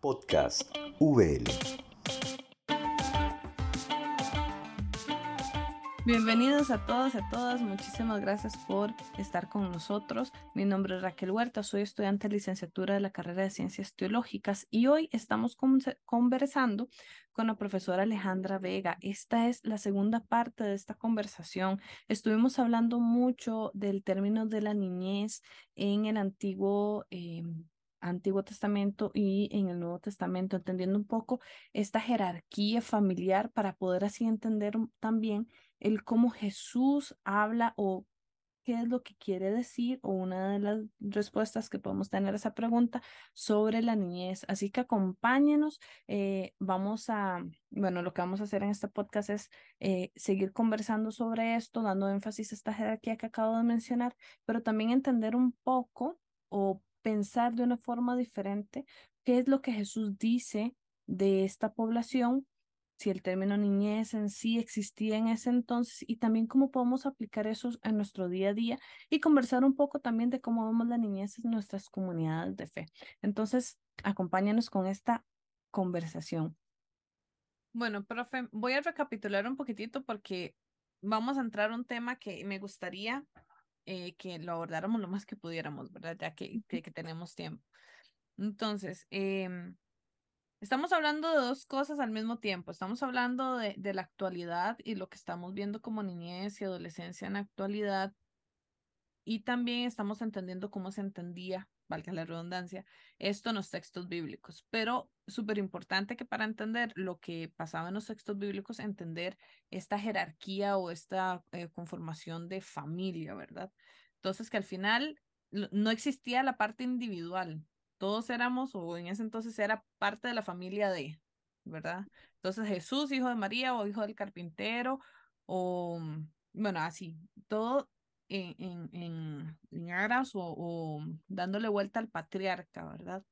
Podcast VL. Bienvenidos a todos a todas. Muchísimas gracias por estar con nosotros. Mi nombre es Raquel Huerta, soy estudiante de licenciatura de la carrera de Ciencias Teológicas y hoy estamos conversando con la profesora Alejandra Vega. Esta es la segunda parte de esta conversación. Estuvimos hablando mucho del término de la niñez en el antiguo eh, Antiguo Testamento y en el Nuevo Testamento, entendiendo un poco esta jerarquía familiar para poder así entender también el cómo Jesús habla o qué es lo que quiere decir o una de las respuestas que podemos tener a esa pregunta sobre la niñez. Así que acompáñenos. Eh, vamos a, bueno, lo que vamos a hacer en este podcast es eh, seguir conversando sobre esto, dando énfasis a esta jerarquía que acabo de mencionar, pero también entender un poco o pensar de una forma diferente qué es lo que Jesús dice de esta población, si el término niñez en sí existía en ese entonces y también cómo podemos aplicar eso en nuestro día a día y conversar un poco también de cómo vemos la niñez en nuestras comunidades de fe. Entonces, acompáñanos con esta conversación. Bueno, profe, voy a recapitular un poquitito porque vamos a entrar a un tema que me gustaría eh, que lo abordáramos lo más que pudiéramos, ¿verdad? Ya que, que, tenemos tiempo. Entonces, em, estamos hablando de dos cosas al mismo tiempo. Estamos hablando de, de la actualidad y lo que estamos viendo como niñez y adolescencia en la actualidad. Y también estamos entendiendo cómo se entendía valga la redundancia, esto en los textos bíblicos. Pero súper importante que para entender lo que pasaba en los textos bíblicos, entender esta jerarquía o esta eh, conformación de familia, ¿verdad? Entonces que al final no existía la parte individual, todos éramos, o en ese entonces era parte de la familia de, ¿verdad? Entonces Jesús, hijo de María, o hijo del carpintero, o, bueno, así, todo en, en, en, aras o, dándole vuelta al patriarca, ¿verdad?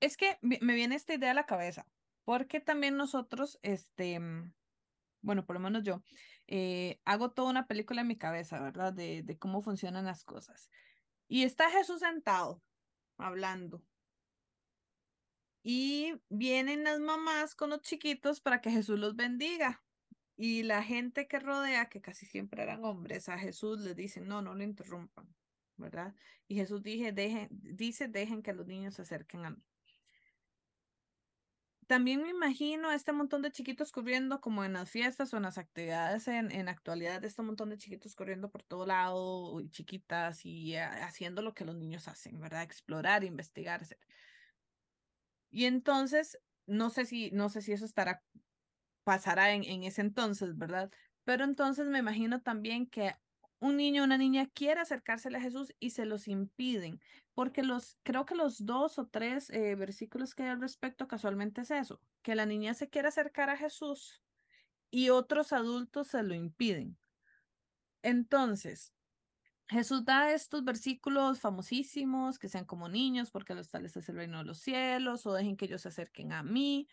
Es que me viene esta idea a la cabeza, porque también nosotros, este, mm, bueno, por lo menos yo, eh, hago toda una película en mi cabeza, ¿verdad? De cómo funcionan las cosas. Y está Jesús sentado, hablando. Y vienen las mamás con los chiquitos para que Jesús los bendiga. Y la gente que rodea, que casi siempre eran hombres, a Jesús les dicen, no, no lo interrumpan, ¿verdad? Y Jesús dejen, dice, dejen que los niños se acerquen a mí. También me imagino este montón de chiquitos corriendo como en las fiestas o en las actividades en, en actualidad, este montón de chiquitos corriendo por todo lado, chiquitas y eh, haciendo lo que los niños hacen, ¿verdad? Explorar, investigar, etc. Y entonces, no sé si, no sé si eso estará pasará en, en ese entonces, ¿verdad? Pero entonces me imagino también que un niño o una niña quiere acercársele a Jesús y se los impiden, porque los, creo que los dos o tres eh, versículos que hay al respecto casualmente es eso, que la niña se quiere acercar a Jesús y otros adultos se lo impiden. Entonces, Jesús da estos versículos famosísimos, que sean como niños, porque los tales es el reino de los cielos, o dejen que ellos se acerquen a mí,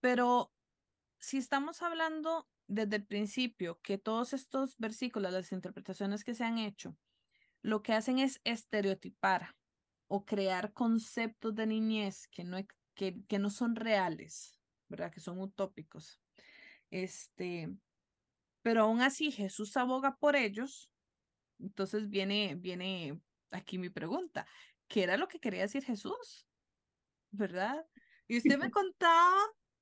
pero si estamos hablando desde el principio que todos estos versículos, las interpretaciones que se han hecho, lo que hacen es estereotipar o crear conceptos de niñez que no, que, que no son reales, ¿verdad? Que son utópicos. Este, pero aún así Jesús aboga por ellos. Entonces viene, viene aquí mi pregunta. ¿Qué era lo que quería decir Jesús? ¿Verdad? Y usted me contaba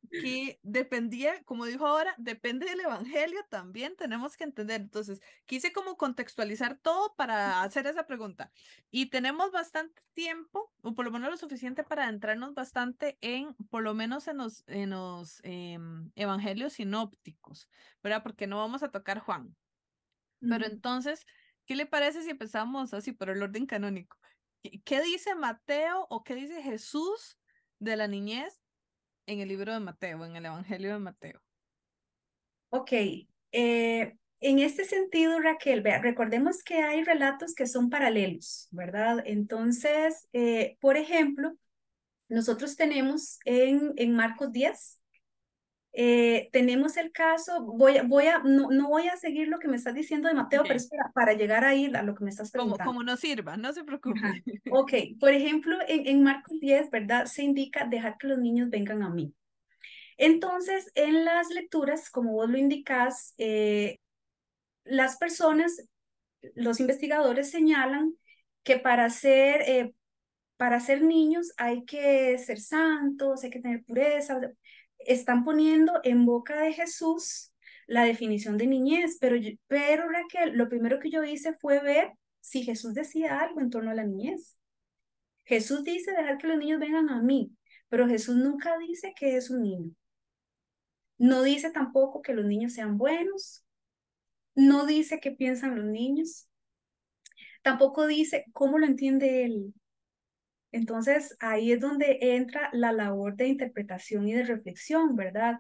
que dependía, como dijo ahora, depende del evangelio también, tenemos que entender. Entonces, quise como contextualizar todo para hacer esa pregunta. Y tenemos bastante tiempo, o por lo menos lo suficiente para adentrarnos bastante en, por lo menos en los, en los em, evangelios sinópticos, ¿verdad? Porque no vamos a tocar Juan. Pero entonces, ¿qué le parece si empezamos así por el orden canónico? ¿Qué dice Mateo o qué dice Jesús de la niñez en el libro de Mateo, en el Evangelio de Mateo. Ok, eh, en este sentido, Raquel, vea, recordemos que hay relatos que son paralelos, ¿verdad? Entonces, eh, por ejemplo, nosotros tenemos en, en Marcos 10, Eh, tenemos el caso, voy, voy a, no, no, voy a seguir lo que me estás diciendo de Mateo, pero espera, para llegar ahí a lo que me estás preguntando. Como, como nos sirva, no se preocupe. Ok, por ejemplo, en, en Marcos 10, ¿verdad? Se indica dejar que los niños vengan a mí. Entonces, en las lecturas, como vos lo indicás, eh, las personas, los investigadores señalan que para ser, eh, para ser niños hay que ser santos, hay que tener pureza, están poniendo en boca de Jesús la definición de niñez, pero, pero Raquel, lo primero que yo hice fue ver si Jesús decía algo en torno a la niñez. Jesús dice dejar que los niños vengan a mí, pero Jesús nunca dice que es un niño. No dice tampoco que los niños sean buenos. No dice qué piensan los niños. Tampoco dice cómo lo entiende él. Entonces, ahí es donde entra la labor de interpretación y de reflexión, ¿verdad?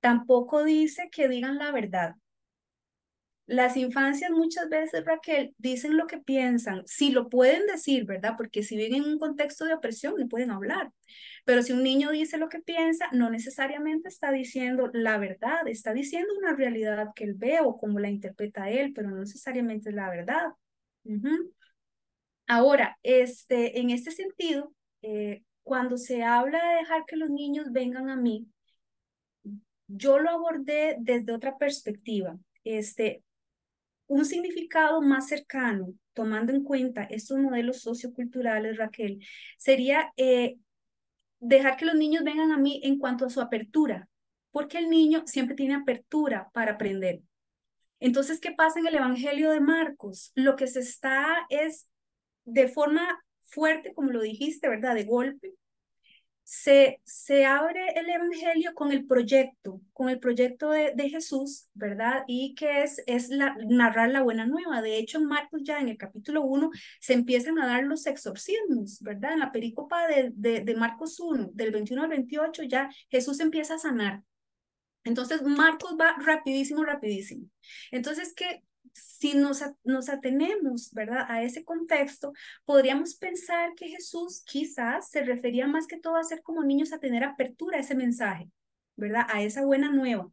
Tampoco dice que digan la verdad. Las infancias muchas veces, Raquel, dicen lo que piensan, si lo pueden decir, ¿verdad? Porque si viven en un contexto de opresión, no pueden hablar. Pero si un niño dice lo que piensa, no necesariamente está diciendo la verdad, está diciendo una realidad que él ve o como la interpreta él, pero no necesariamente es la verdad. Ahora, este, en este sentido, eh, cuando se habla de dejar que los niños vengan a mí, yo lo abordé desde otra perspectiva. Este, un significado más cercano, tomando en cuenta estos modelos socioculturales, Raquel, sería eh, dejar que los niños vengan a mí en cuanto a su apertura, porque el niño siempre tiene apertura para aprender. Entonces, ¿qué pasa en el Evangelio de Marcos? Lo que se está es de forma fuerte, como lo dijiste, ¿verdad? De golpe, se, se abre el Evangelio con el proyecto, con el proyecto de, de Jesús, ¿verdad? Y que es, es la, narrar la buena nueva. De hecho, en Marcos ya en el capítulo 1 se empiezan a dar los exorcismos, ¿verdad? En la perícopa de, de, de Marcos 1, del 21 al 28, ya Jesús empieza a sanar. Entonces, Marcos va rapidísimo, rapidísimo. Entonces, ¿qué, si nos, atenemos, ¿verdad? A ese contexto, podríamos pensar que Jesús quizás se refería más que todo a ser como niños, a tener apertura a ese mensaje, ¿verdad? A esa buena nueva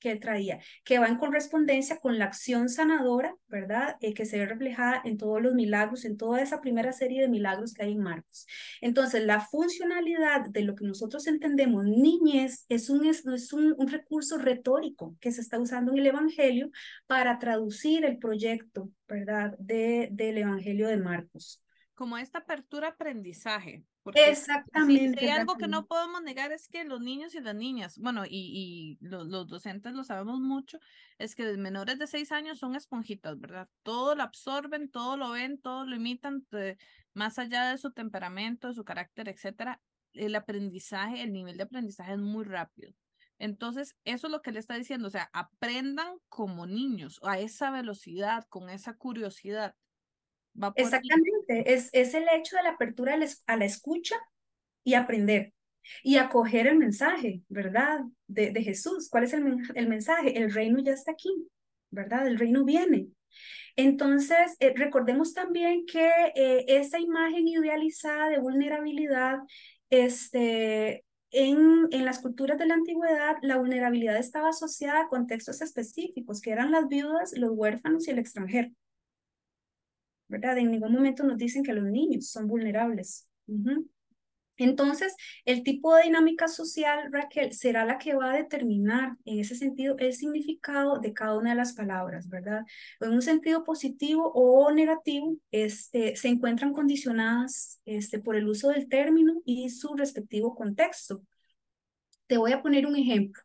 que traía, que va en correspondencia con la acción sanadora, ¿verdad? Eh, que se ve reflejada en todos los milagros, en toda esa primera serie de milagros que hay en Marcos. Entonces, la funcionalidad de lo que nosotros entendemos niñez es un, es, un, un recurso retórico que se está usando en el Evangelio para traducir el proyecto, ¿verdad? De, del Evangelio de Marcos como esta apertura aprendizaje. Exactamente. Si, hay algo que no podemos negar es que los niños y las niñas, bueno, y, y los, los, docentes lo sabemos mucho, es que los menores de seis años son esponjitas, ¿verdad? Todo lo absorben, todo lo ven, todo lo imitan, más allá de su temperamento, de su carácter, etcétera. El aprendizaje, el nivel de aprendizaje es muy rápido. Entonces, eso es lo que le está diciendo, o sea, aprendan como niños, a esa velocidad, con esa curiosidad. Exactamente, es, es el hecho de la apertura a la escucha y aprender y acoger el mensaje, ¿verdad? De, de Jesús. ¿Cuál es el, el, mensaje? El reino ya está aquí, ¿verdad? El reino viene. Entonces, eh, recordemos también que eh, esa imagen idealizada de vulnerabilidad, este, en, en las culturas de la antigüedad, la vulnerabilidad estaba asociada a contextos específicos, que eran las viudas, los huérfanos y el extranjero. ¿Verdad? En ningún momento nos dicen que los niños son vulnerables. Entonces, el tipo de dinámica social, Raquel, será la que va a determinar en ese sentido el significado de cada una de las palabras, ¿verdad? En un sentido positivo o negativo, este, se encuentran condicionadas este, por el uso del término y su respectivo contexto. Te voy a poner un ejemplo.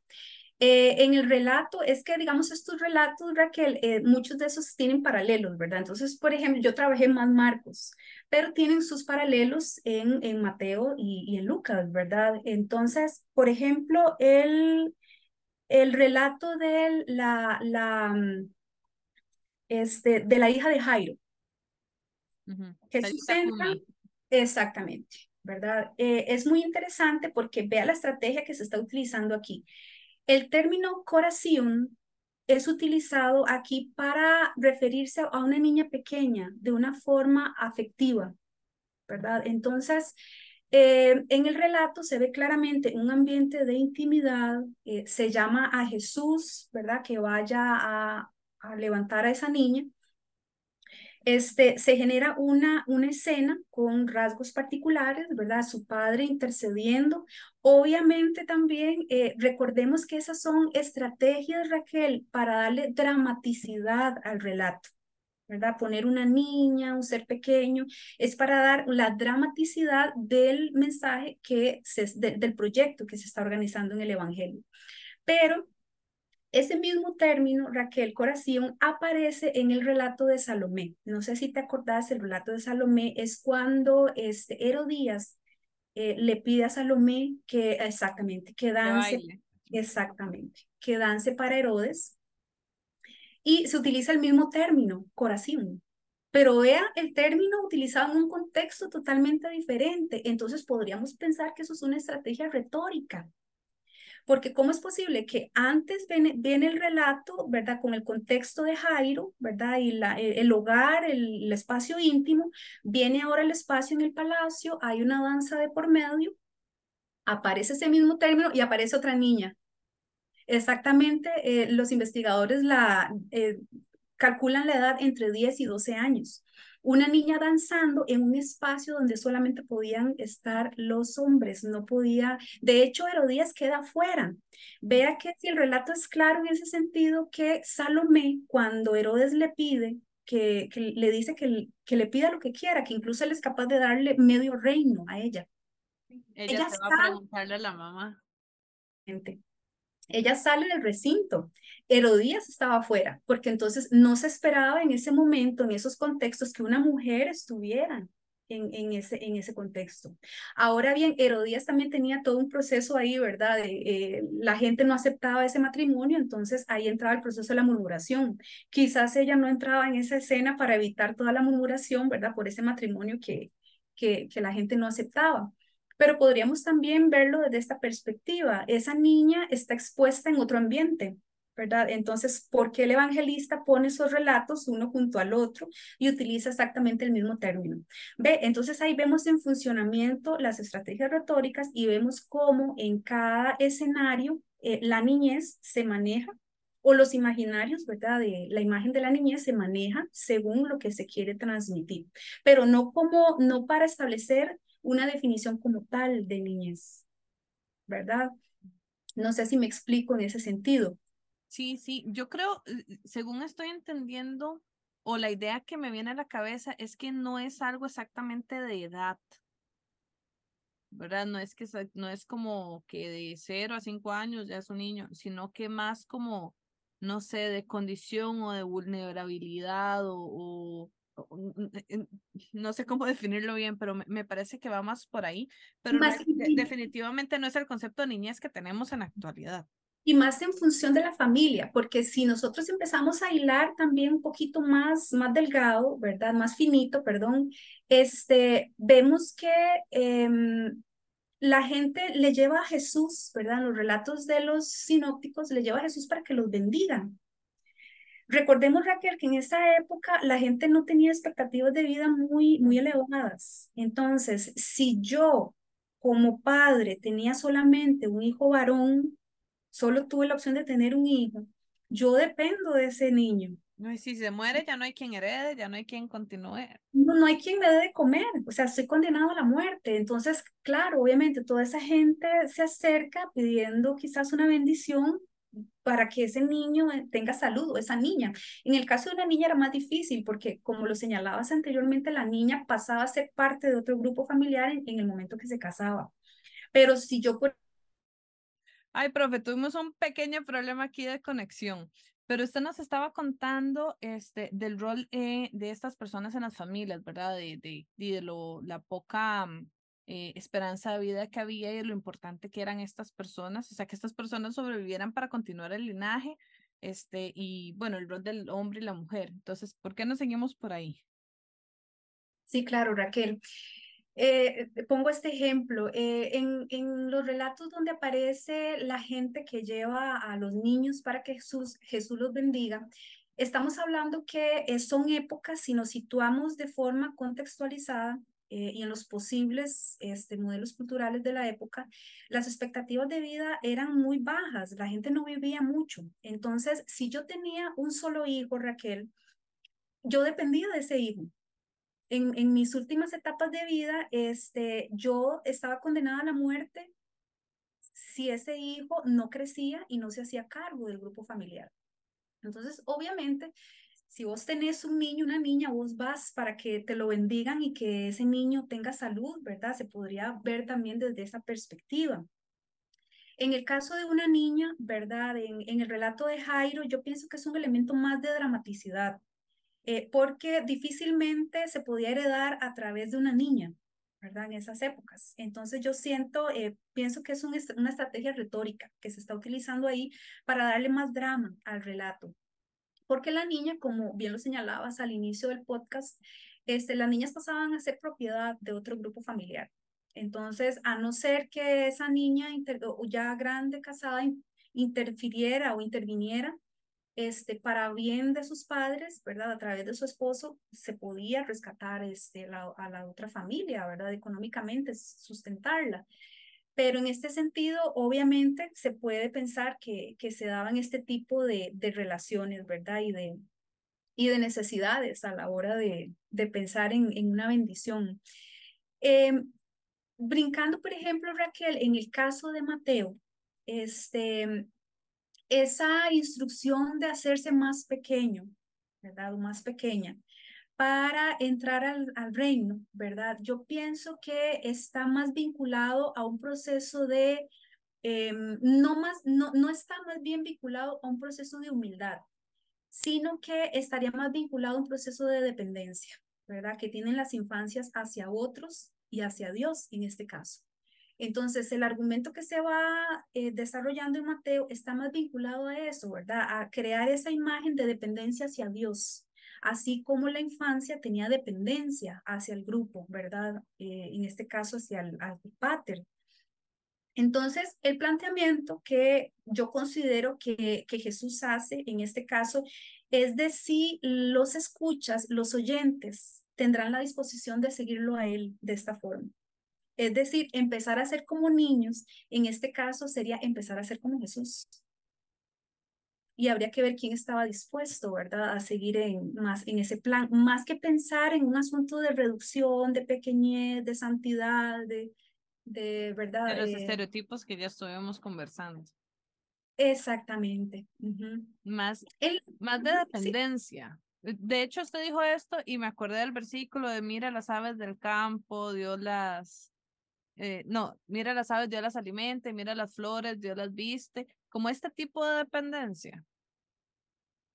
Eh, en el relato, es que digamos estos relatos, Raquel, eh, muchos de esos tienen paralelos, ¿verdad? Entonces, por ejemplo, yo trabajé más Marcos, pero tienen sus paralelos en, en Mateo y, en Lucas, ¿verdad? Entonces, por ejemplo, el, el relato de la, la, mm, este, de la hija de Jairo. Jesús entra, exactamente, ¿verdad? Eh, es muy interesante porque vea la estrategia que se está utilizando aquí. El término corazón es utilizado aquí para referirse a una niña pequeña de una forma afectiva, ¿verdad? Entonces, Eh, en el relato se ve claramente un ambiente de intimidad, eh, se llama a Jesús, ¿verdad? Que vaya a, a levantar a esa niña. Este, se genera una, una escena con rasgos particulares, ¿verdad? Su padre intercediendo. Obviamente también eh, recordemos que esas son estrategias, Raquel, para darle dramaticidad al relato. ¿verdad? Poner una niña, un ser pequeño, es para dar la dramaticidad del mensaje que se, del proyecto que se está organizando en el Evangelio. Pero ese mismo término, Raquel Coración, aparece en el relato de Salomé. No sé si te acordás, el relato de Salomé es cuando este, Herodías eh, le pide a Salomé que exactamente, que dance, exactamente, que dance para Herodes y se utiliza el mismo término, corazón. Pero vea el término utilizado en un contexto totalmente diferente. Entonces podríamos pensar que eso es una estrategia retórica. Porque ¿cómo es posible que antes viene, el relato, ¿verdad? Con el contexto de Jairo, ¿verdad? Y la, el, hogar, el, el espacio íntimo, viene ahora el espacio en el palacio, hay una danza de por medio, aparece ese mismo término y aparece otra niña, Exactamente, eh, los investigadores la, eh, calculan la edad entre 10 y 12 años. Una niña danzando en un espacio donde solamente podían estar los hombres, no podía, de hecho Herodías queda afuera. Vea que si el relato es claro en ese sentido que Salomé, cuando Herodes le pide, que, que le dice que, que, le pida lo que quiera, que incluso él es capaz de darle medio reino a ella. Ella, se va a preguntarle a la mamá. Ella sale del recinto. Herodías estaba afuera, porque entonces no se esperaba en ese momento, en esos contextos, que una mujer estuviera en, en, ese, en ese contexto. Ahora bien, Herodías también tenía todo un proceso ahí, ¿verdad? Eh, la gente no aceptaba ese matrimonio, entonces ahí entraba el proceso de la murmuración. Quizás ella no entraba en esa escena para evitar toda la murmuración, ¿verdad? Por ese matrimonio que, que, que la gente no aceptaba. Pero podríamos también verlo desde esta perspectiva. Esa niña está expuesta en otro ambiente, ¿verdad? Entonces, ¿por qué el evangelista pone esos relatos uno junto al otro y utiliza exactamente el mismo término? Ve, entonces ahí vemos en funcionamiento las estrategias retóricas y vemos cómo en cada escenario eh, la niñez se maneja o los imaginarios, ¿verdad? De la imagen de la niñez se maneja según lo que se quiere transmitir, pero no como, no para establecer una definición como tal de niñez, ¿verdad? No sé si me explico en ese sentido. Sí, sí, yo creo, eh, según estoy entendiendo, o la idea que me viene a la cabeza es que no es algo exactamente de edad, ¿verdad? No es que no es como que de cero a cinco años ya es un niño, sino que más como, no sé, de condición o de vulnerabilidad o no sé cómo definirlo bien, pero me, parece que va más por ahí, pero definitivamente no es el concepto de niñez que tenemos en la actualidad. Y más en función de la familia, porque si nosotros empezamos a hilar también un poquito más, más delgado, ¿verdad? Más finito, perdón, este, vemos que em, la gente le lleva a Jesús, ¿verdad? Los relatos de los sinópticos le lleva a Jesús para que los bendigan. Recordemos, Raquel, que en esa época la gente no tenía expectativas de vida muy, muy elevadas. Entonces, si yo como padre tenía solamente un hijo varón, solo tuve la opción de tener un hijo, yo dependo de ese niño. No, y si se muere, ya no hay quien herede, ya no hay quien continúe. No, no hay quien me dé de comer, o sea, estoy condenado a la muerte. Entonces, claro, obviamente toda esa gente se acerca pidiendo quizás una bendición para que ese niño eh, tenga salud o esa niña. En el caso de una niña era más difícil porque, como lo señalabas anteriormente, la niña pasaba a ser parte de otro grupo familiar en, el momento que se casaba. Pero si yo... Por... Ay, profe, tuvimos un pequeño problema aquí de conexión. Pero usted nos estaba contando este, del rol eh, de estas personas en las familias, ¿verdad? De, de, de lo, la poca mm, eh, esperanza de vida que había y lo importante que eran estas personas, o sea, que estas personas sobrevivieran para continuar el linaje, este, y bueno, el rol del hombre y la mujer. Entonces, ¿por qué no seguimos por ahí? Sí, claro, Raquel. Eh, pongo este ejemplo. Eh, en, en, los relatos donde aparece la gente que lleva a los niños para que Jesús, Jesús los bendiga, estamos hablando que son épocas, si nos situamos de forma contextualizada, eh, y en los posibles este, modelos culturales de la época, las expectativas de vida eran muy bajas, la gente no vivía mucho. Entonces, si yo tenía un solo hijo, Raquel, yo dependía de ese hijo. En, en mis últimas etapas de vida, este, yo estaba condenada a la muerte si ese hijo no crecía y no se hacía cargo del grupo familiar. Entonces, obviamente, si vos tenés un niño, una niña, vos vas para que te lo bendigan y que ese niño tenga salud, ¿verdad? Se podría ver también desde esa perspectiva. En el caso de una niña, ¿verdad? En, el relato de Jairo, yo pienso que es un elemento más de dramaticidad, eh, porque difícilmente se podía heredar a través de una niña, ¿verdad? En esas épocas. Entonces yo siento, eh, pienso que es una estrategia retórica que se está utilizando ahí para darle más drama al relato. Porque la niña, como bien lo señalabas al inicio del podcast, este, las niñas pasaban a ser propiedad de otro grupo familiar. Entonces, a no ser que esa niña ya grande, casada, interfiriera o interviniera este, para bien de sus padres, ¿verdad? A través de su esposo, se podía rescatar este, a la otra familia, ¿verdad? Económicamente, sustentarla. Pero en este sentido, obviamente, se puede pensar que, se daban este tipo de, de relaciones, ¿verdad? Y de, y de necesidades a la hora de, de pensar en, en una bendición. Em, brincando, por ejemplo, Raquel, en el caso de Mateo, este, esa instrucción de hacerse más pequeño, ¿verdad? O más pequeña, para entrar al, reino, ¿verdad? Yo pienso que está más vinculado a un proceso de, em, no, más, no, no está más bien vinculado a un proceso de humildad, sino que estaría más vinculado a un proceso de dependencia, ¿verdad? Que tienen las infancias hacia otros y hacia Dios en este caso. Entonces, el argumento que se va eh, desarrollando en Mateo está más vinculado a eso, ¿verdad? A crear esa imagen de dependencia hacia Dios, así como la infancia tenía dependencia hacia el grupo, ¿verdad? Eh, en este caso hacia el, pater. Entonces, el planteamiento que yo considero que, que Jesús hace en este caso es de si los escuchas, los oyentes, tendrán la disposición de seguirlo a Él de esta forma. Es decir, empezar a ser como niños, en este caso sería empezar a ser como Jesús y habría que ver quién estaba dispuesto, ¿verdad?, a seguir en, más en ese plan, más que pensar en un asunto de reducción, de pequeñez, de santidad, de, de ¿verdad? De los eh, estereotipos que ya estuvimos conversando. Exactamente. Más, El, más de dependencia. De hecho, usted dijo esto y me acordé del versículo de mira las aves del campo, Dios las... Eh, no, mira las aves, Dios las alimenta, mira las flores, Dios las viste como este tipo de dependencia.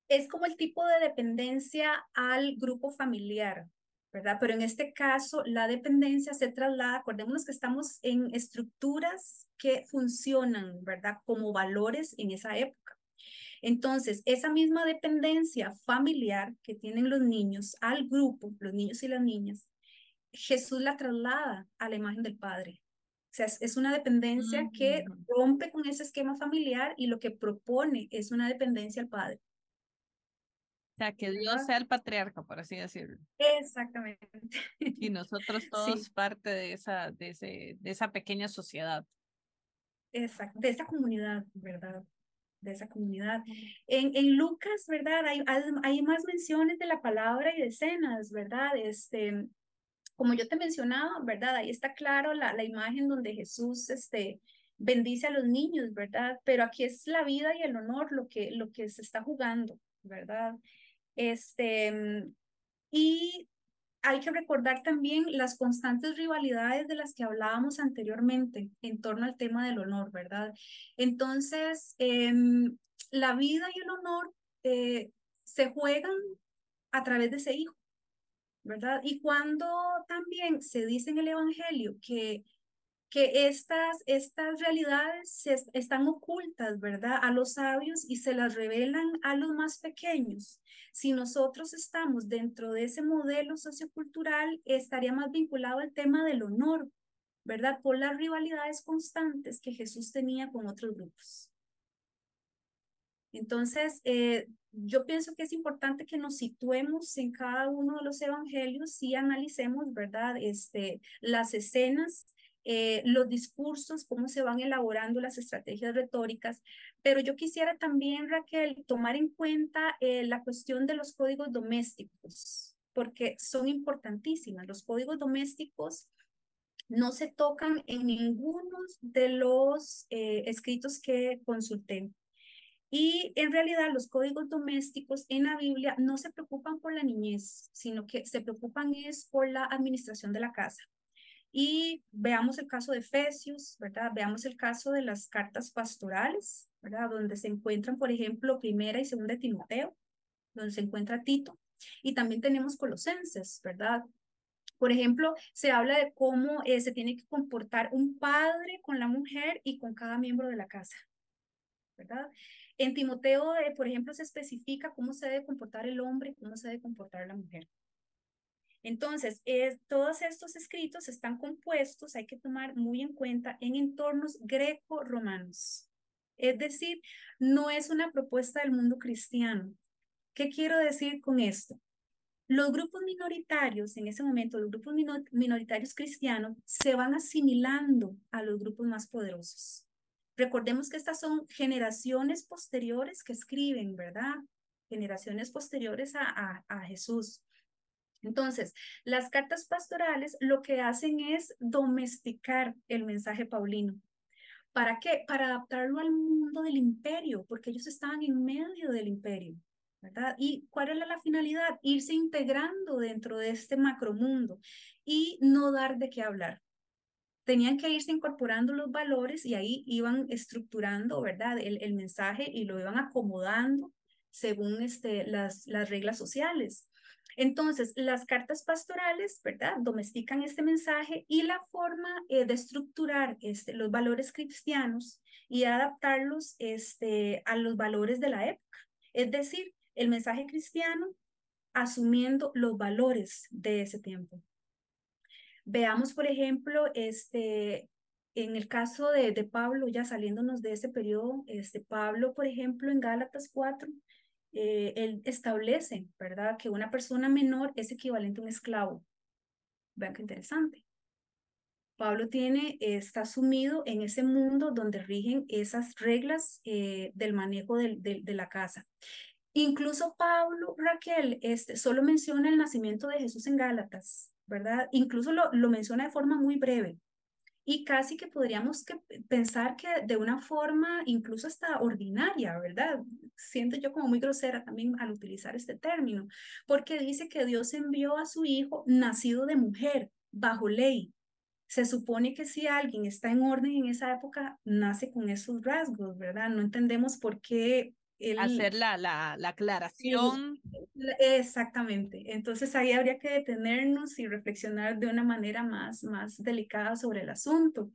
Es como el tipo de dependencia al grupo familiar, ¿verdad? Pero en este caso, la dependencia se traslada, acordémonos que estamos en estructuras que funcionan, ¿verdad? Como valores en esa época. Entonces, esa misma dependencia familiar que tienen los niños al grupo, los niños y las niñas, Jesús la traslada a la imagen del Padre. O sea, es, una dependencia que rompe con ese esquema familiar y lo que propone es una dependencia al padre. O sea, que Dios sea el patriarca, por así decirlo. Exactamente. Y nosotros todos parte de esa, de, ese, de esa pequeña sociedad. Exacto, de esa comunidad, ¿verdad? De esa comunidad. En, en Lucas, ¿verdad? Hay, hay más menciones de la palabra y de escenas, ¿verdad? Este, como yo te mencionaba, ¿verdad? Ahí está claro la, la imagen donde Jesús este, bendice a los niños, ¿verdad? Pero aquí es la vida y el honor lo que, lo que se está jugando, ¿verdad? Este, y hay que recordar también las constantes rivalidades de las que hablábamos anteriormente en torno al tema del honor, ¿verdad? Entonces, em, la vida y el honor eh, se juegan a través de ese hijo, ¿verdad? Y cuando también se dice en el Evangelio que, que estas, estas realidades están ocultas, ¿verdad? A los sabios y se las revelan a los más pequeños. Si nosotros estamos dentro de ese modelo sociocultural, estaría más vinculado al tema del honor, ¿verdad? Por las rivalidades constantes que Jesús tenía con otros grupos. Entonces, eh, yo pienso que es importante que nos situemos en cada uno de los evangelios y analicemos, ¿verdad? Este, las escenas, eh, los discursos, cómo se van elaborando las estrategias retóricas. Pero yo quisiera también, Raquel, tomar en cuenta eh, la cuestión de los códigos domésticos, porque son importantísimas. Los códigos domésticos no se tocan en ninguno de los eh, escritos que consulté. Y en realidad los códigos domésticos en la Biblia no se preocupan por la niñez, sino que se preocupan es por la administración de la casa. Y veamos el caso de Efesios, ¿verdad? Veamos el caso de las cartas pastorales, ¿verdad? Donde se encuentran, por ejemplo, primera y segunda de Timoteo, donde se encuentra Tito. Y también tenemos Colosenses, ¿verdad? Por ejemplo, se habla de cómo eh, se tiene que comportar un padre con la mujer y con cada miembro de la casa, ¿verdad? En Timoteo, eh, por ejemplo, se especifica cómo se debe comportar el hombre cómo se debe comportar la mujer. Entonces, todos estos escritos están compuestos, hay que tomar muy en cuenta, en entornos greco-romanos. Es decir, no es una propuesta del mundo cristiano. ¿Qué quiero decir con esto? Los grupos minoritarios, en ese momento, los grupos minoritarios cristianos se van asimilando a los grupos más poderosos. Recordemos que estas son generaciones posteriores que escriben, ¿verdad? Generaciones posteriores a, Jesús. Entonces, las cartas pastorales lo que hacen es domesticar el mensaje paulino. ¿Para qué? Para adaptarlo al mundo del imperio, porque ellos estaban en medio del imperio, ¿verdad? ¿Y cuál era la finalidad? Irse integrando dentro de este macromundo y no dar de qué hablar tenían que irse incorporando los valores y ahí iban estructurando, ¿verdad? El, el mensaje y lo iban acomodando según este, las, las reglas sociales. Entonces, las cartas pastorales, ¿verdad? Domestican este mensaje y la forma eh, de estructurar este, los valores cristianos y adaptarlos este, a los valores de la época. Es decir, el mensaje cristiano asumiendo los valores de ese tiempo. Veamos, por ejemplo, este, en el caso de, de Pablo, ya saliéndonos de ese periodo, este, Pablo, por ejemplo, en Gálatas 4, eh, él establece, ¿verdad?, que una persona menor es equivalente a un esclavo. Vean qué interesante. Pablo tiene, está sumido en ese mundo donde rigen esas reglas eh, del manejo de, la casa. Incluso Pablo, Raquel, este, solo menciona el nacimiento de Jesús en Gálatas, ¿verdad? Incluso lo, lo menciona de forma muy breve y casi que podríamos que pensar que de una forma incluso hasta ordinaria, ¿verdad? Siento yo como muy grosera también al utilizar este término, porque dice que Dios envió a su hijo nacido de mujer, bajo ley. Se supone que si alguien está en orden en esa época, nace con esos rasgos, ¿verdad? No entendemos por qué hacer la, la, la aclaración. exactamente. Entonces ahí habría que detenernos y reflexionar de una manera más, más delicada sobre el asunto.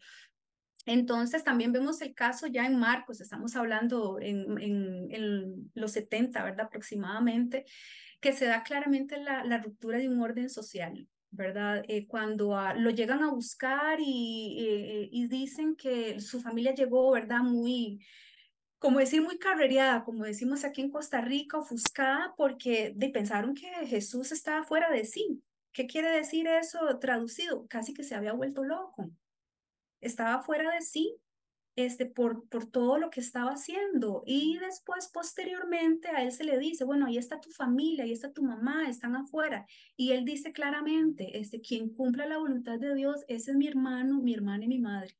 Entonces también vemos el caso ya en Marcos, estamos hablando en, en, los 70, ¿verdad? Aproximadamente, que se da claramente la, la ruptura de un orden social. ¿verdad? Eh, cuando lo llegan a buscar y, eh, y, dicen que su familia llegó, ¿verdad? Muy, como decir, muy carrereada, como decimos aquí en Costa Rica, ofuscada, porque de, pensaron que Jesús estaba fuera de sí. ¿Qué quiere decir eso traducido? Casi que se había vuelto loco. Estaba fuera de sí este, por, por todo lo que estaba haciendo. Y después, posteriormente, a él se le dice, bueno, ahí está tu familia, ahí está tu mamá, están afuera. Y él dice claramente, este, quien cumpla la voluntad de Dios, ese es mi hermano, mi hermana y mi madre.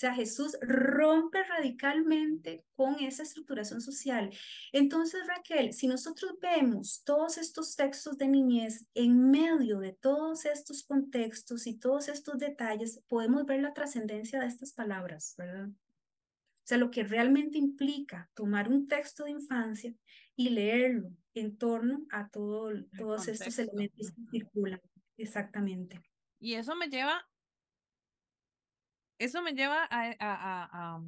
O sea, Jesús rompe radicalmente con esa estructuración social. Entonces, Raquel, si nosotros vemos todos estos textos de niñez en medio de todos estos contextos y todos estos detalles, podemos ver la trascendencia de estas palabras, ¿verdad? O sea, lo que realmente implica tomar un texto de infancia y leerlo en torno a todo, todos estos elementos que circulan. Exactamente. Y eso me lleva eso me lleva a, a, a,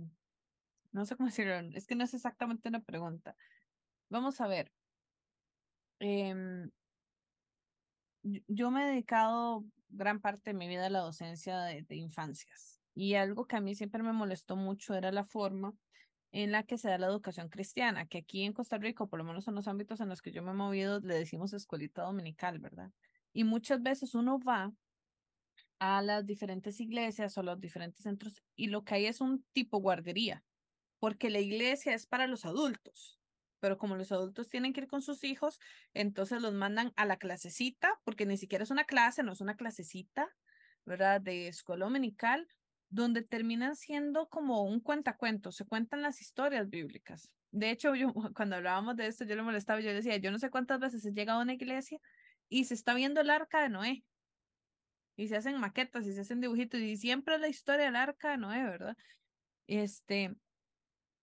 no sé cómo decirlo, es que no es exactamente una pregunta. Vamos a ver. Em, yo me he dedicado gran parte de mi vida a la docencia de, de, infancias y algo que a mí siempre me molestó mucho era la forma en la que se da la educación cristiana, que aquí en Costa Rica, por lo menos en los ámbitos en los que yo me he movido, le decimos escuelita dominical, ¿verdad? Y muchas veces uno va a las diferentes iglesias o los diferentes centros y lo que hay es un tipo guardería, porque la iglesia es para los adultos, pero como los adultos tienen que ir con sus hijos, entonces los mandan a la clasecita, porque ni siquiera es una clase, no es una clasecita, ¿verdad? De escuela dominical, donde terminan siendo como un cuentacuentos, se cuentan las historias bíblicas. De hecho, yo, cuando hablábamos de esto, yo le molestaba, yo decía, yo no sé cuántas veces he llegado a una iglesia y se está viendo el arca de Noé. Y se hacen maquetas y se hacen dibujitos y siempre es la historia del arca de Noé, ¿verdad? Este,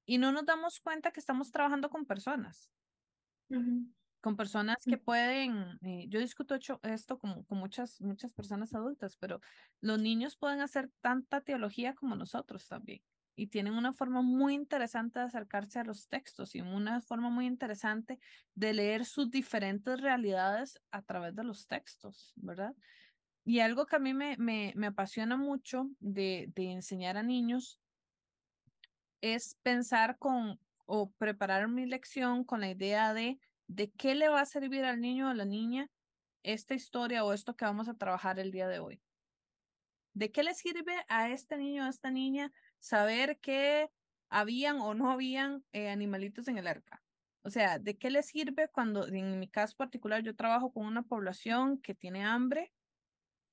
y no nos damos cuenta que estamos trabajando con personas con personas que pueden, eh, yo discuto esto con, con muchas, muchas personas adultas, pero los niños pueden hacer tanta teología como nosotros también. Y tienen una forma muy interesante de acercarse a los textos y una forma muy interesante de leer sus diferentes realidades a través de los textos, ¿verdad? Y algo que a mí me, me, me apasiona mucho de, de enseñar a niños es pensar con o preparar mi lección con la idea de de qué le va a servir al niño o a la niña esta historia o esto que vamos a trabajar el día de hoy. ¿De qué le sirve a este niño o a esta niña saber que habían o no habían eh, animalitos en el arca? O sea, ¿de qué le sirve cuando, en mi caso particular, yo trabajo con una población que tiene hambre,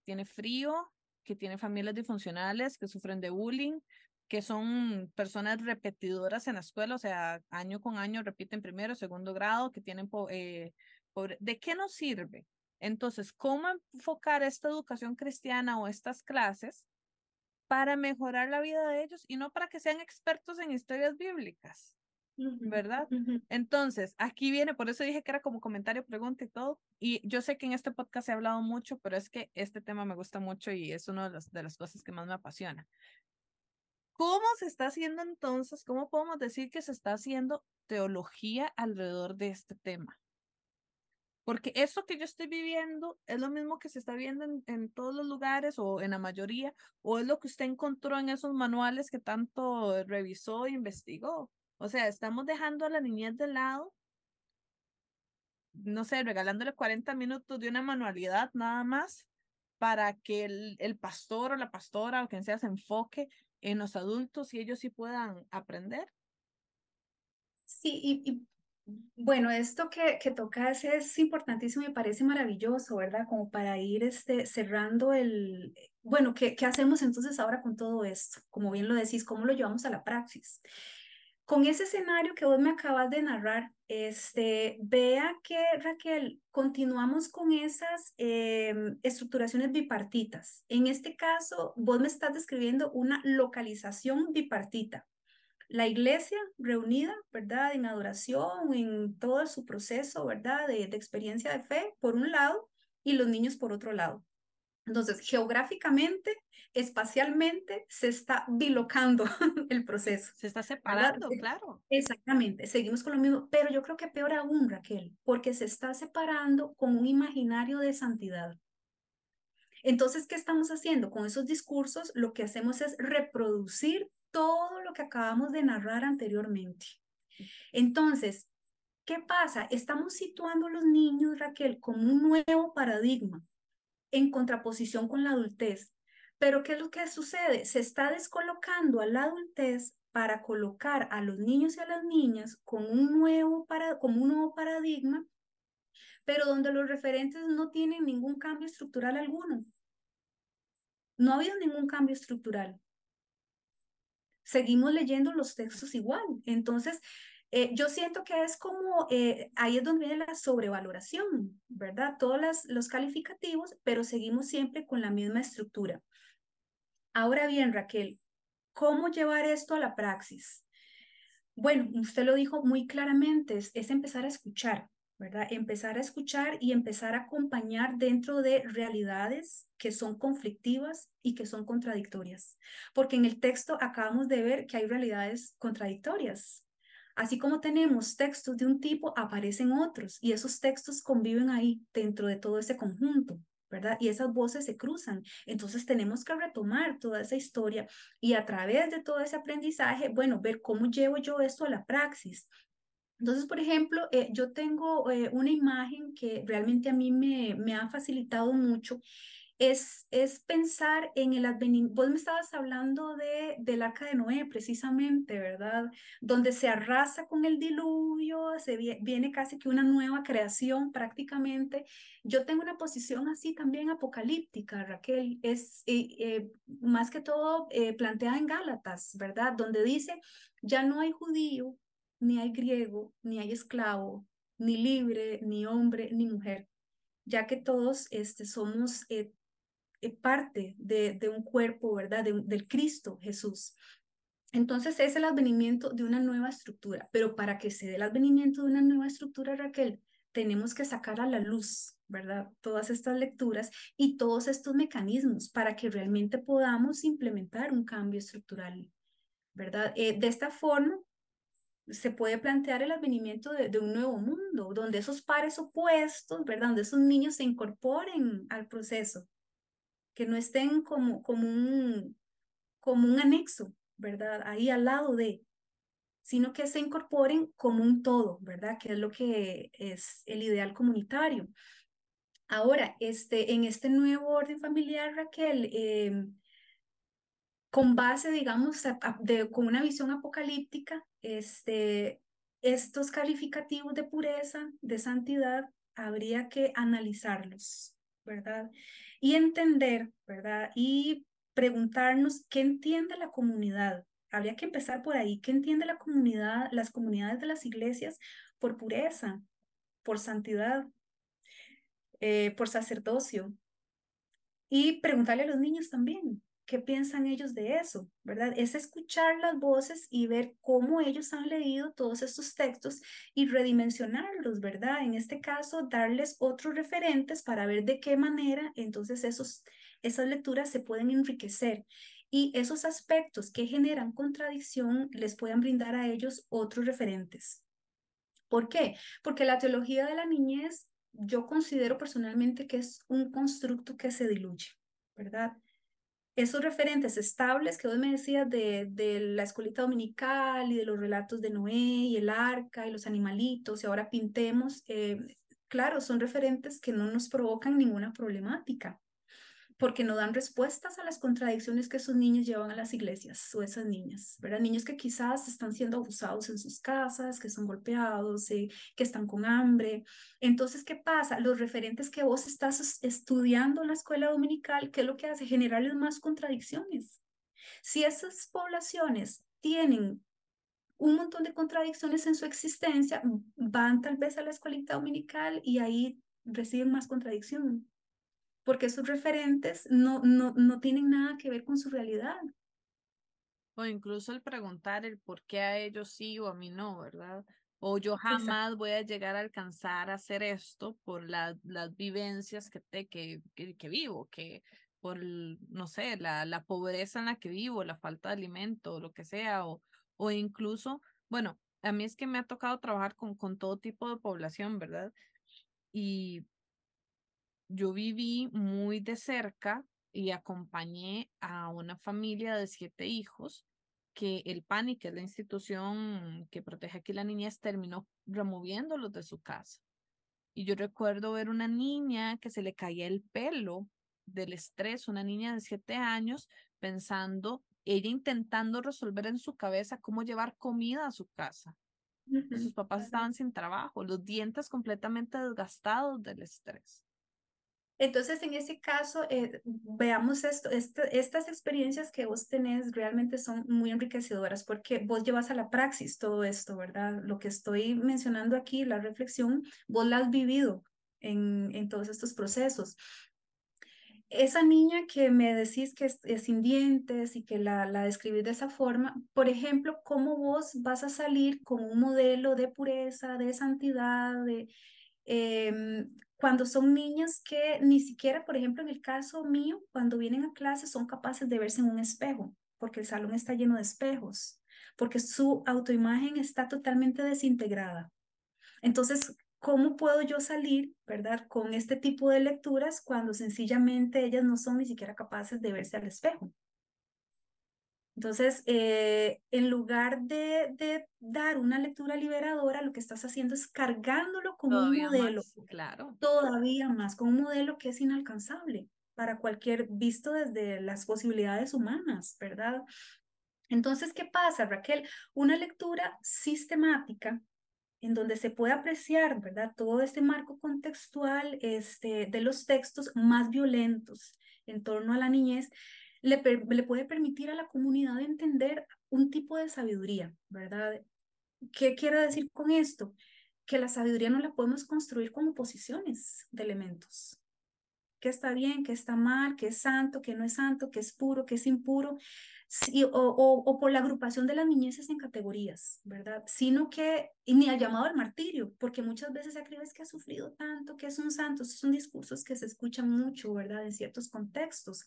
tiene frío, que tiene familias disfuncionales, que sufren de bullying, que son personas repetidoras en la escuela, o sea, año con año repiten primero, segundo grado, que tienen, eh, pobre... ¿de qué nos sirve? Entonces, ¿cómo enfocar esta educación cristiana o estas clases para mejorar la vida de ellos y no para que sean expertos en historias bíblicas? ¿Verdad? Entonces, aquí viene, por eso dije que era como comentario, pregunta y todo. Y yo sé que en este podcast he hablado mucho, pero es que este tema me gusta mucho y es una de las, de las cosas que más me apasiona. ¿Cómo se está haciendo entonces? ¿Cómo podemos decir que se está haciendo teología alrededor de este tema? Porque eso que yo estoy viviendo es lo mismo que se está viendo en, todos los lugares o en la mayoría, o es lo que usted encontró en esos manuales que tanto revisó e investigó. O sea, estamos dejando a la niñez de lado, no sé, regalándole 40 minutos de una manualidad nada más para que el, el pastor o la pastora o quien sea se enfoque en los adultos y ellos sí puedan aprender. Sí, y, bueno, esto que, que tocas es importantísimo y parece maravilloso, ¿verdad? Como para ir este, cerrando el, bueno, ¿qué, ¿qué hacemos entonces ahora con todo esto? Como bien lo decís, ¿cómo lo llevamos a la praxis? Con ese escenario que vos me acabas de narrar, este, vea que Raquel, continuamos con esas em, estructuraciones bipartitas. En este caso, vos me estás describiendo una localización bipartita. La iglesia reunida, ¿verdad? En adoración, en todo su proceso, ¿verdad? De, de experiencia de fe, por un lado, y los niños por otro lado. Entonces, geográficamente, espacialmente, se está bilocando el proceso. Se está separando, claro. Exactamente, seguimos con lo mismo, pero yo creo que peor aún, Raquel, porque se está separando con un imaginario de santidad. Entonces, ¿qué estamos haciendo? Con esos discursos, lo que hacemos es reproducir todo lo que acabamos de narrar anteriormente. Entonces, ¿qué pasa? Estamos situando a los niños, Raquel, como un nuevo paradigma en contraposición con la adultez. Pero ¿qué es lo que sucede? Se está descolocando a la adultez para colocar a los niños y a las niñas con un nuevo para, como un nuevo paradigma, pero donde los referentes no tienen ningún cambio estructural alguno. No ha habido ningún cambio estructural. Seguimos leyendo los textos igual. Entonces, eh, yo siento que es como, eh, ahí es donde viene la sobrevaloración, ¿verdad? Todos los calificativos, pero seguimos siempre con la misma estructura. Ahora bien, Raquel, ¿cómo llevar esto a la praxis? Bueno, usted lo dijo muy claramente, es, empezar a escuchar, ¿verdad? Empezar a escuchar y empezar a acompañar dentro de realidades que son conflictivas y que son contradictorias. Porque en el texto acabamos de ver que hay realidades contradictorias, Así como tenemos textos de un tipo, aparecen otros y esos textos conviven ahí dentro de todo ese conjunto, ¿verdad? Y esas voces se cruzan. Entonces tenemos que retomar toda esa historia y a través de todo ese aprendizaje, bueno, ver cómo llevo yo esto a la praxis. Entonces, por ejemplo, eh, yo tengo eh, una imagen que realmente a mí me, me ha facilitado mucho es, es pensar en el advenimiento. Vos me estabas hablando de, del arca de Noé, precisamente, ¿verdad? Donde se arrasa con el diluvio, se viene casi que una nueva creación prácticamente. Yo tengo una posición así también apocalíptica, Raquel, es eh, más que todo eh, planteada en Gálatas, ¿verdad? Donde dice, ya no hay judío, ni hay griego, ni hay esclavo, ni libre, ni hombre, ni mujer ya que todos este, somos eh, parte de, de, un cuerpo, ¿verdad? del Cristo Jesús. Entonces es el advenimiento de una nueva estructura, pero para que se dé el advenimiento de una nueva estructura, Raquel, tenemos que sacar a la luz, ¿verdad? Todas estas lecturas y todos estos mecanismos para que realmente podamos implementar un cambio estructural, ¿verdad? Eh, de esta forma, se puede plantear el advenimiento de, de, un nuevo mundo, donde esos pares opuestos, ¿verdad? Donde esos niños se incorporen al proceso, que no estén como, como, un, como un anexo, ¿verdad? Ahí al lado de, sino que se incorporen como un todo, ¿verdad? Que es lo que es el ideal comunitario. Ahora, este, en este nuevo orden familiar, Raquel, em, con base, digamos, de, con una visión apocalíptica, este, estos calificativos de pureza, de santidad, habría que analizarlos, ¿verdad? Y entender, ¿verdad? Y preguntarnos qué entiende la comunidad. Habría que empezar por ahí. ¿Qué entiende la comunidad, las comunidades de las iglesias por pureza, por santidad, eh, por sacerdocio? Y preguntarle a los niños también, qué piensan ellos de eso, ¿verdad? Es escuchar las voces y ver cómo ellos han leído todos estos textos y redimensionarlos, ¿verdad? En este caso, darles otros referentes para ver de qué manera entonces esos, esas lecturas se pueden enriquecer y esos aspectos que generan contradicción les puedan brindar a ellos otros referentes. ¿Por qué? Porque la teología de la niñez yo considero personalmente que es un constructo que se diluye, ¿verdad? Esos referentes estables que vos me decías de, de, la escuelita dominical y de los relatos de Noé y el arca y los animalitos y ahora pintemos, eh, claro, son referentes que no nos provocan ninguna problemática porque no dan respuestas a las contradicciones que esos niños llevan a las iglesias o esas niñas, ¿verdad? Niños que quizás están siendo abusados en sus casas, que son golpeados, eh, que están con hambre. Entonces, ¿qué pasa? Los referentes que vos estás estudiando en la escuela dominical, ¿qué es lo que hace? Generarles más contradicciones. Si esas poblaciones tienen un montón de contradicciones en su existencia, van tal vez a la escuelita dominical y ahí reciben más contradicción porque esos referentes no, no, no tienen nada que ver con su realidad. O incluso el preguntar el por qué a ellos sí o a mí no, ¿verdad? O yo jamás voy a llegar a alcanzar a hacer esto por las vivencias que, te, que, que, vivo, que por, no sé, la, la pobreza en la que vivo, la falta de alimento, lo que sea, o, o incluso, bueno, a mí es que me ha tocado trabajar con, con todo tipo de población, ¿verdad? Y yo viví muy de cerca y acompañé a una familia de siete hijos que el PANI, que es la institución que protege aquí la niñez, terminó removiéndolos de su casa. Y yo recuerdo ver una niña que se le caía el pelo del estrés, una niña de siete años, pensando, ella intentando resolver en su cabeza cómo llevar comida a su casa. Sus papás estaban sin trabajo, los dientes completamente desgastados del estrés. Entonces, en ese caso, eh, veamos esto, estas experiencias que vos tenés realmente son muy enriquecedoras porque vos llevas a la praxis todo esto, ¿verdad? Lo que estoy mencionando aquí, la reflexión, vos la has vivido en, en todos estos procesos. Esa niña que me decís que es, sin dientes y que la, la describís de esa forma, por ejemplo, ¿cómo vos vas a salir con un modelo de pureza, de santidad, de... Em, cuando son niñas que ni siquiera, por ejemplo, en el caso mío, cuando vienen a clase son capaces de verse en un espejo, porque el salón está lleno de espejos, porque su autoimagen está totalmente desintegrada. Entonces, ¿cómo puedo yo salir, verdad, con este tipo de lecturas cuando sencillamente ellas no son ni siquiera capaces de verse al espejo? Entonces, eh, en lugar de, de, dar una lectura liberadora, lo que estás haciendo es cargándolo con un modelo, claro. todavía más, con un modelo que es inalcanzable para cualquier, visto desde las posibilidades humanas, ¿verdad? Entonces, ¿qué pasa, Raquel? Una lectura sistemática en donde se puede apreciar, ¿verdad? Todo este marco contextual este, de los textos más violentos en torno a la niñez, le, puede permitir a la comunidad entender un tipo de sabiduría, ¿verdad? ¿Qué quiero decir con esto? Que la sabiduría no la podemos construir como posiciones de elementos. ¿Qué está bien, qué está mal, qué es santo, qué no es santo, qué es puro, qué es impuro? O, por la agrupación de las niñeces en categorías, ¿verdad? Sino que, ni al llamado al martirio, porque muchas veces se cree que ha sufrido tanto, que es un santo, son discursos que se escuchan mucho, ¿verdad? En ciertos contextos.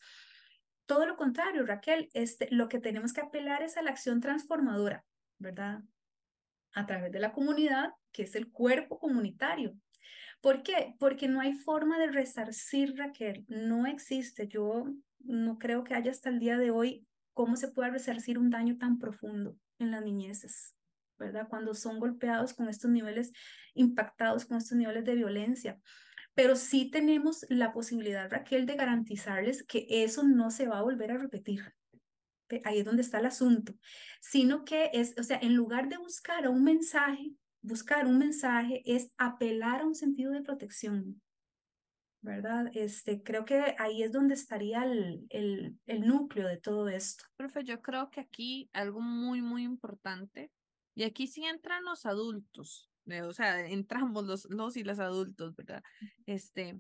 Todo lo contrario, Raquel, este, lo que tenemos que apelar es a la acción transformadora, ¿verdad? A través de la comunidad, que es el cuerpo comunitario. ¿Por qué? Porque no hay forma de resarcir, Raquel, no existe. Yo no creo que haya hasta el día de hoy cómo se puede resarcir un daño tan profundo en las niñeces, ¿verdad? Cuando son golpeados con estos niveles, impactados con estos niveles de violencia. Pero sí tenemos la posibilidad, Raquel, de garantizarles que eso no se va a volver a repetir. Ahí es donde está el asunto. Sino que es, o sea, en lugar de buscar un mensaje, buscar un mensaje es apelar a un sentido de protección, ¿verdad? Este, creo que ahí es donde estaría el, el, el núcleo de todo esto. Profe, yo creo que aquí algo muy, muy importante, y aquí sí entran los adultos, o sea, entramos los, los y los adultos, ¿verdad? Este,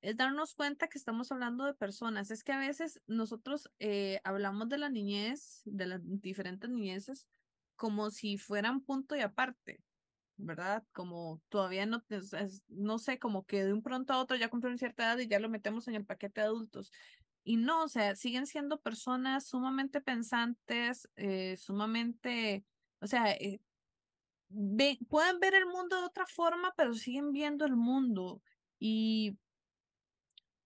es darnos cuenta que estamos hablando de personas. Es que a veces nosotros eh, hablamos de la niñez, de las diferentes niñeces, como si fueran punto y aparte. ¿verdad? Como todavía no, no sé, como que de un pronto a otro ya cumplieron cierta edad y ya lo metemos en el paquete de adultos. Y no, o sea, siguen siendo personas sumamente pensantes, eh, sumamente, o sea, eh, pueden ver el mundo de otra forma, pero siguen viendo el mundo. Y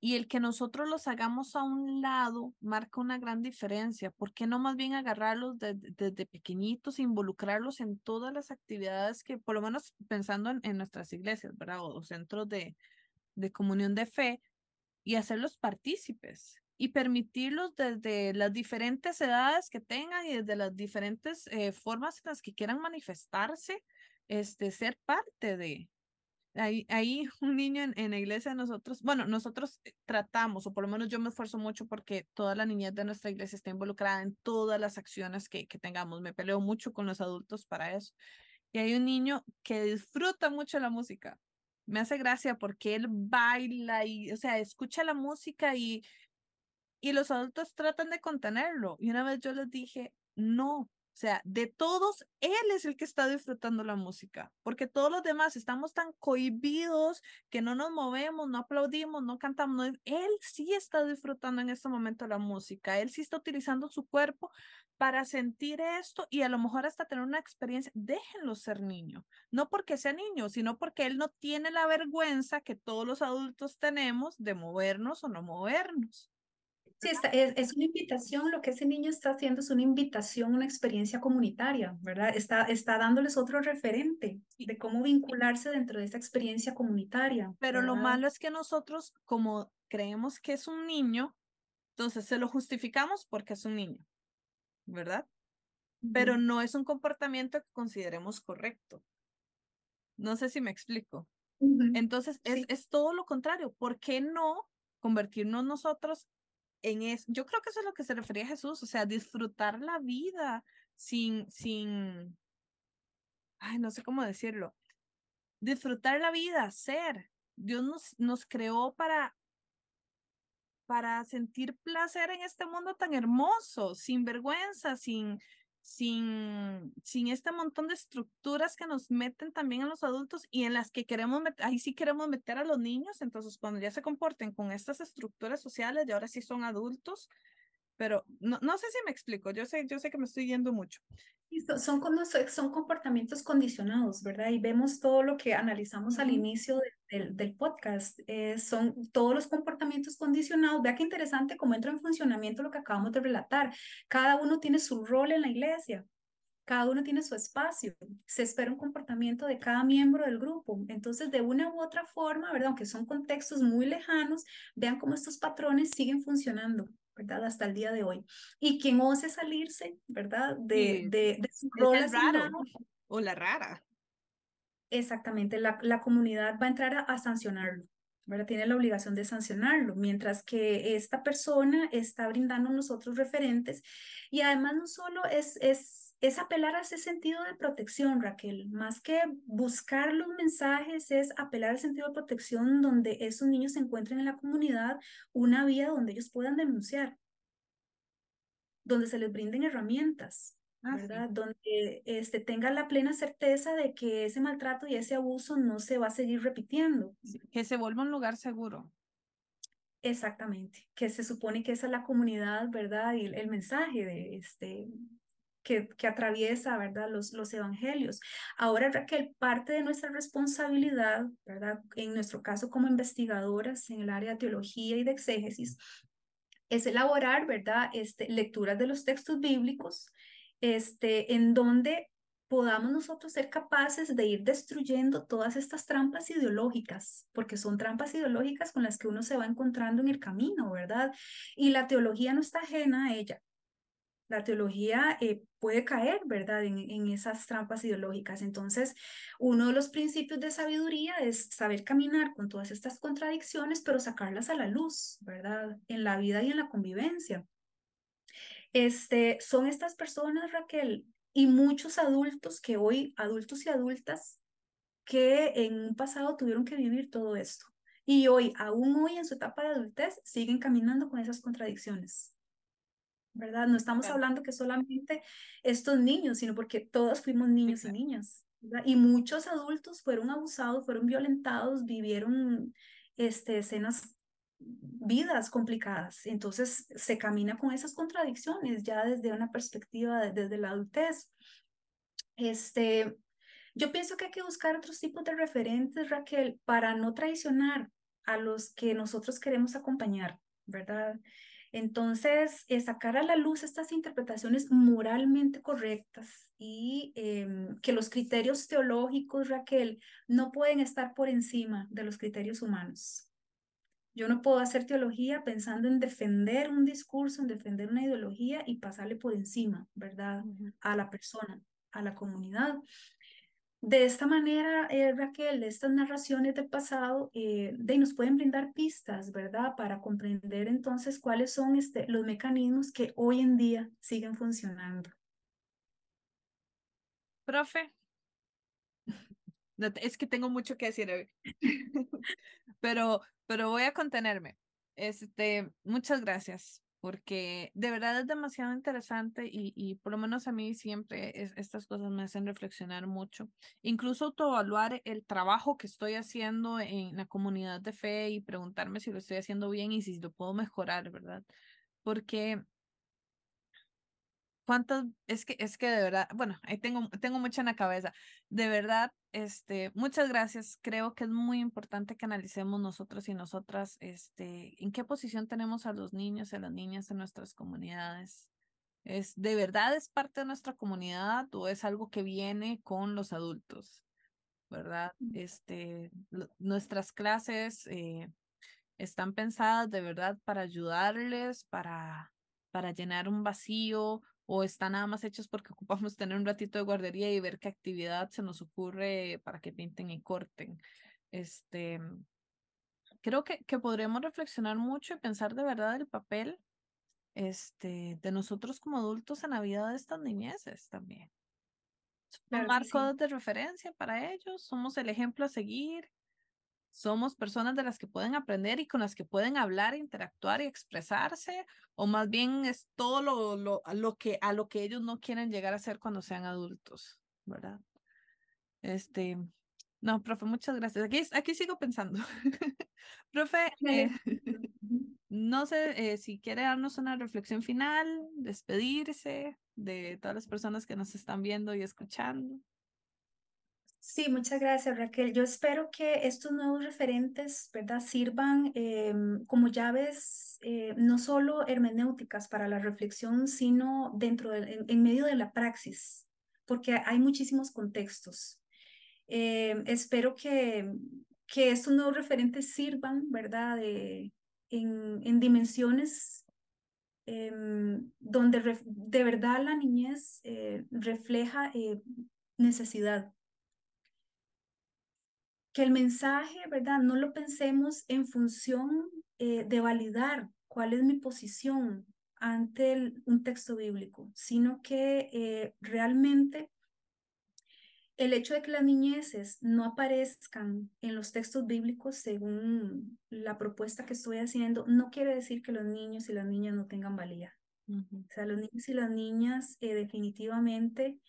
y el que nosotros los hagamos a un lado marca una gran diferencia. ¿Por qué no más bien agarrarlos desde, pequeñitos, involucrarlos en todas las actividades que, por lo menos pensando en, nuestras iglesias, ¿verdad? O, centros de, de comunión de fe, y hacerlos partícipes y permitirlos desde las diferentes edades que tengan y desde las diferentes eh, formas en las que quieran manifestarse, este, ser parte de, Ahí, ahí un niño en, en, la iglesia de nosotros, bueno, nosotros eh, tratamos, o por lo menos yo me esfuerzo mucho porque toda la niñez de nuestra iglesia está involucrada en todas las acciones que, que tengamos. Me peleo mucho con los adultos para eso. Y hay un niño que disfruta mucho la música. Me hace gracia porque él baila y, o sea, escucha la música y, y los adultos tratan de contenerlo. Y una vez yo les dije, no, o sea, de todos, él es el que está disfrutando la música, porque todos los demás estamos tan cohibidos que no nos movemos, no aplaudimos, no cantamos. él sí está disfrutando en este momento la música, él sí está utilizando su cuerpo para sentir esto y a lo mejor hasta tener una experiencia. Déjenlo ser niño, no porque sea niño, sino porque él no tiene la vergüenza que todos los adultos tenemos de movernos o no movernos. Sí, es, una invitación, lo que ese niño está haciendo es una invitación, una experiencia comunitaria, ¿verdad? Está, está dándoles otro referente de cómo vincularse dentro de esa experiencia comunitaria. Pero lo malo es que nosotros, como creemos que es un niño, entonces se lo justificamos porque es un niño, ¿verdad? Pero no es un comportamiento que consideremos correcto. No sé si me explico. Entonces, es, es todo lo contrario. ¿Por qué no convertirnos nosotros en eso, yo creo que eso es lo que se refería Jesús, o sea, disfrutar la vida sin, sin, ay, no sé cómo decirlo, disfrutar la vida, ser. Dios nos, nos creó para, para sentir placer en este mundo tan hermoso, sin vergüenza, sin, sin, sin este montón de estructuras que nos meten también a los adultos y en las que queremos, ahí sí queremos meter a los niños, entonces cuando ya se comporten con estas estructuras sociales y ahora sí son adultos, pero no, no sé si me explico, yo sé, yo sé que me estoy yendo mucho. Son, son comportamientos condicionados, ¿verdad? Y vemos todo lo que analizamos al inicio del, del podcast. Eh, son todos los comportamientos condicionados. Vea qué interesante cómo entra en funcionamiento lo que acabamos de relatar. Cada uno tiene su rol en la iglesia. Cada uno tiene su espacio. Se espera un comportamiento de cada miembro del grupo. Entonces, de una u otra forma, ¿verdad? Aunque son contextos muy lejanos, vean cómo estos patrones siguen funcionando. ¿Verdad? Hasta el día de hoy. Y quien ose salirse, ¿verdad? De, de, de su rol o la rara. Exactamente, la, la comunidad va a entrar a, a, sancionarlo, ¿verdad? Tiene la obligación de sancionarlo, mientras que esta persona está brindando nosotros referentes y además no solo es, es, es apelar a ese sentido de protección, Raquel, más que buscar los mensajes, es apelar al sentido de protección donde esos niños se encuentren en la comunidad, una vía donde ellos puedan denunciar, donde se les brinden herramientas, ah, ¿verdad? Donde este, tengan la plena certeza de que ese maltrato y ese abuso no se va a seguir repitiendo. Que se vuelva un lugar seguro. Exactamente, que se supone que esa es la comunidad, ¿verdad? Y el, el mensaje de este, que, que, atraviesa, ¿verdad? Los, los evangelios. Ahora, Raquel, parte de nuestra responsabilidad, ¿verdad? En nuestro caso como investigadoras en el área de teología y de exégesis, es elaborar, ¿verdad? Este, lecturas de los textos bíblicos, este, en donde podamos nosotros ser capaces de ir destruyendo todas estas trampas ideológicas, porque son trampas ideológicas con las que uno se va encontrando en el camino, ¿verdad? Y la teología no está ajena a ella. La teología eh, puede caer, ¿verdad?, en, en, esas trampas ideológicas. Entonces, uno de los principios de sabiduría es saber caminar con todas estas contradicciones, pero sacarlas a la luz, ¿verdad?, en la vida y en la convivencia. Este, son estas personas, Raquel, y muchos adultos que hoy, adultos y adultas, que en un pasado tuvieron que vivir todo esto. Y hoy, aún hoy en su etapa de adultez, siguen caminando con esas contradicciones. ¿Verdad? No estamos hablando que solamente estos niños, sino porque todos fuimos niños y niñas. Y muchos adultos fueron abusados, fueron violentados, vivieron este, escenas vidas complicadas. Entonces se camina con esas contradicciones ya desde una perspectiva, de, desde la adultez. Este, yo pienso que hay que buscar otros tipos de referentes, Raquel, para no traicionar a los que nosotros queremos acompañar, ¿verdad? Entonces, sacar a la luz estas interpretaciones moralmente correctas y eh, que los criterios teológicos, Raquel, no pueden estar por encima de los criterios humanos. Yo no puedo hacer teología pensando en defender un discurso, en defender una ideología y pasarle por encima, ¿verdad? A la persona, a la comunidad. De esta manera, eh, Raquel, estas narraciones del pasado eh, de, nos pueden brindar pistas, ¿verdad? Para comprender entonces cuáles son este, los mecanismos que hoy en día siguen funcionando. Profe, es que tengo mucho que decir pero, pero voy a contenerme. Este, muchas gracias, porque de verdad es demasiado interesante y, y por lo menos a mí siempre es, estas cosas me hacen reflexionar mucho. Incluso autoevaluar el trabajo que estoy haciendo en la comunidad de fe y preguntarme si lo estoy haciendo bien y si lo puedo mejorar, ¿verdad? Porque cuántas, es que, es que de verdad, bueno, ahí tengo, tengo mucho en la cabeza. De verdad, este, muchas gracias. Creo que es muy importante que analicemos nosotros y nosotras, este, en qué posición tenemos a los niños y a las niñas en nuestras comunidades. ¿Es de verdad es parte de nuestra comunidad o es algo que viene con los adultos? ¿Verdad? Mm. Este, nuestras clases eh, están pensadas de verdad para ayudarles, para, para llenar un vacío o están nada más hechos porque ocupamos tener un ratito de guardería y ver qué actividad se nos ocurre para que pinten y corten. Este, creo que, que podremos reflexionar mucho y pensar de verdad el papel este, de nosotros como adultos en la vida de estas niñeces también. Somos marcos de referencia para ellos, somos el ejemplo a seguir somos personas de las que pueden aprender y con las que pueden hablar, interactuar y expresarse, o más bien es todo lo, lo, lo que, a lo que ellos no quieren llegar a ser cuando sean adultos, ¿verdad? Este, no, profe, muchas gracias. Aquí, aquí sigo pensando. profe, eh, no sé eh, si quiere darnos una reflexión final, despedirse de todas las personas que nos están viendo y escuchando. Sí, muchas gracias Raquel. Yo espero que estos nuevos referentes, ¿verdad?, sirvan em, como llaves eh, no solo hermenéuticas para la reflexión, sino dentro en, medio de la praxis, porque hay muchísimos contextos. Em, espero que, que estos nuevos referentes sirvan, ¿verdad?, de, en, en dimensiones donde de verdad la niñez eh, refleja eh, necesidad que el mensaje, ¿verdad? No lo pensemos en función eh, de validar cuál es mi posición ante un texto bíblico, sino que eh, realmente el hecho de que las niñeces no aparezcan en los textos bíblicos según la propuesta que estoy haciendo, no quiere decir que los niños y las niñas no tengan valía. O sea, los niños y las niñas eh, definitivamente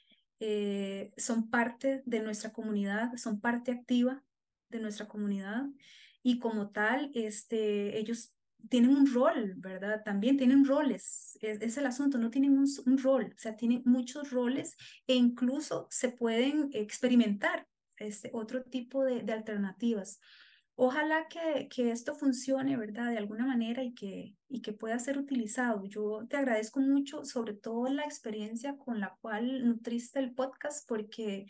son parte de nuestra comunidad, son parte activa de nuestra comunidad y como tal, este, ellos tienen un rol, ¿verdad? También tienen roles, es, el asunto, no tienen un, rol, o sea, tienen muchos roles e incluso se pueden experimentar este, otro tipo de, de alternativas. Ojalá que, que, esto funcione, ¿verdad? De alguna manera y que, y que pueda ser utilizado. Yo te agradezco mucho, sobre todo la experiencia con la cual nutriste el podcast, porque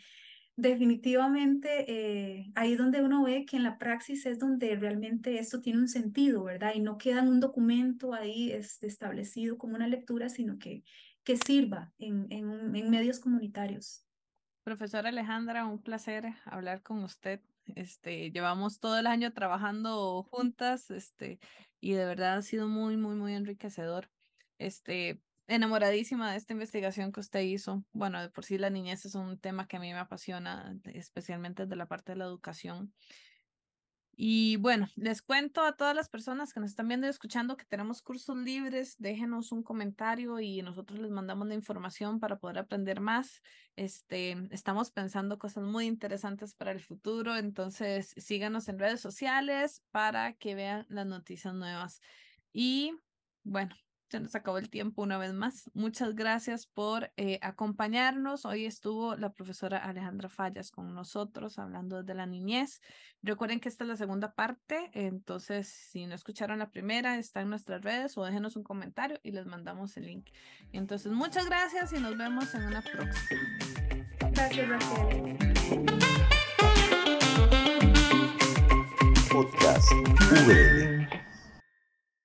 definitivamente eh, ahí donde uno ve que en la praxis es donde realmente esto tiene un sentido, ¿verdad? Y no queda en un documento ahí este, establecido como una lectura, sino que, que sirva en, en, en medios comunitarios. Profesora Alejandra, un placer hablar con usted. Este, llevamos todo el año trabajando juntas, este, y de verdad ha sido muy, muy, muy enriquecedor. Este, enamoradísima de esta investigación que usted hizo. Bueno, de por sí la niñez es un tema que a mí me apasiona, especialmente desde la parte de la educación. Y bueno, les cuento a todas las personas que nos están viendo y escuchando que tenemos cursos libres. Déjenos un comentario y nosotros les mandamos la información para poder aprender más. Este, estamos pensando cosas muy interesantes para el futuro, entonces síganos en redes sociales para que vean las noticias nuevas. Y bueno, se nos acabó el tiempo una vez más. Muchas gracias por eh, acompañarnos. Hoy estuvo la profesora Alejandra Fallas con nosotros hablando de la niñez. Recuerden que esta es la segunda parte, entonces si no escucharon la primera, está en nuestras redes o déjenos un comentario y les mandamos el link. Entonces, muchas gracias y nos vemos en una próxima. Gracias, Raquel. Podcast VL.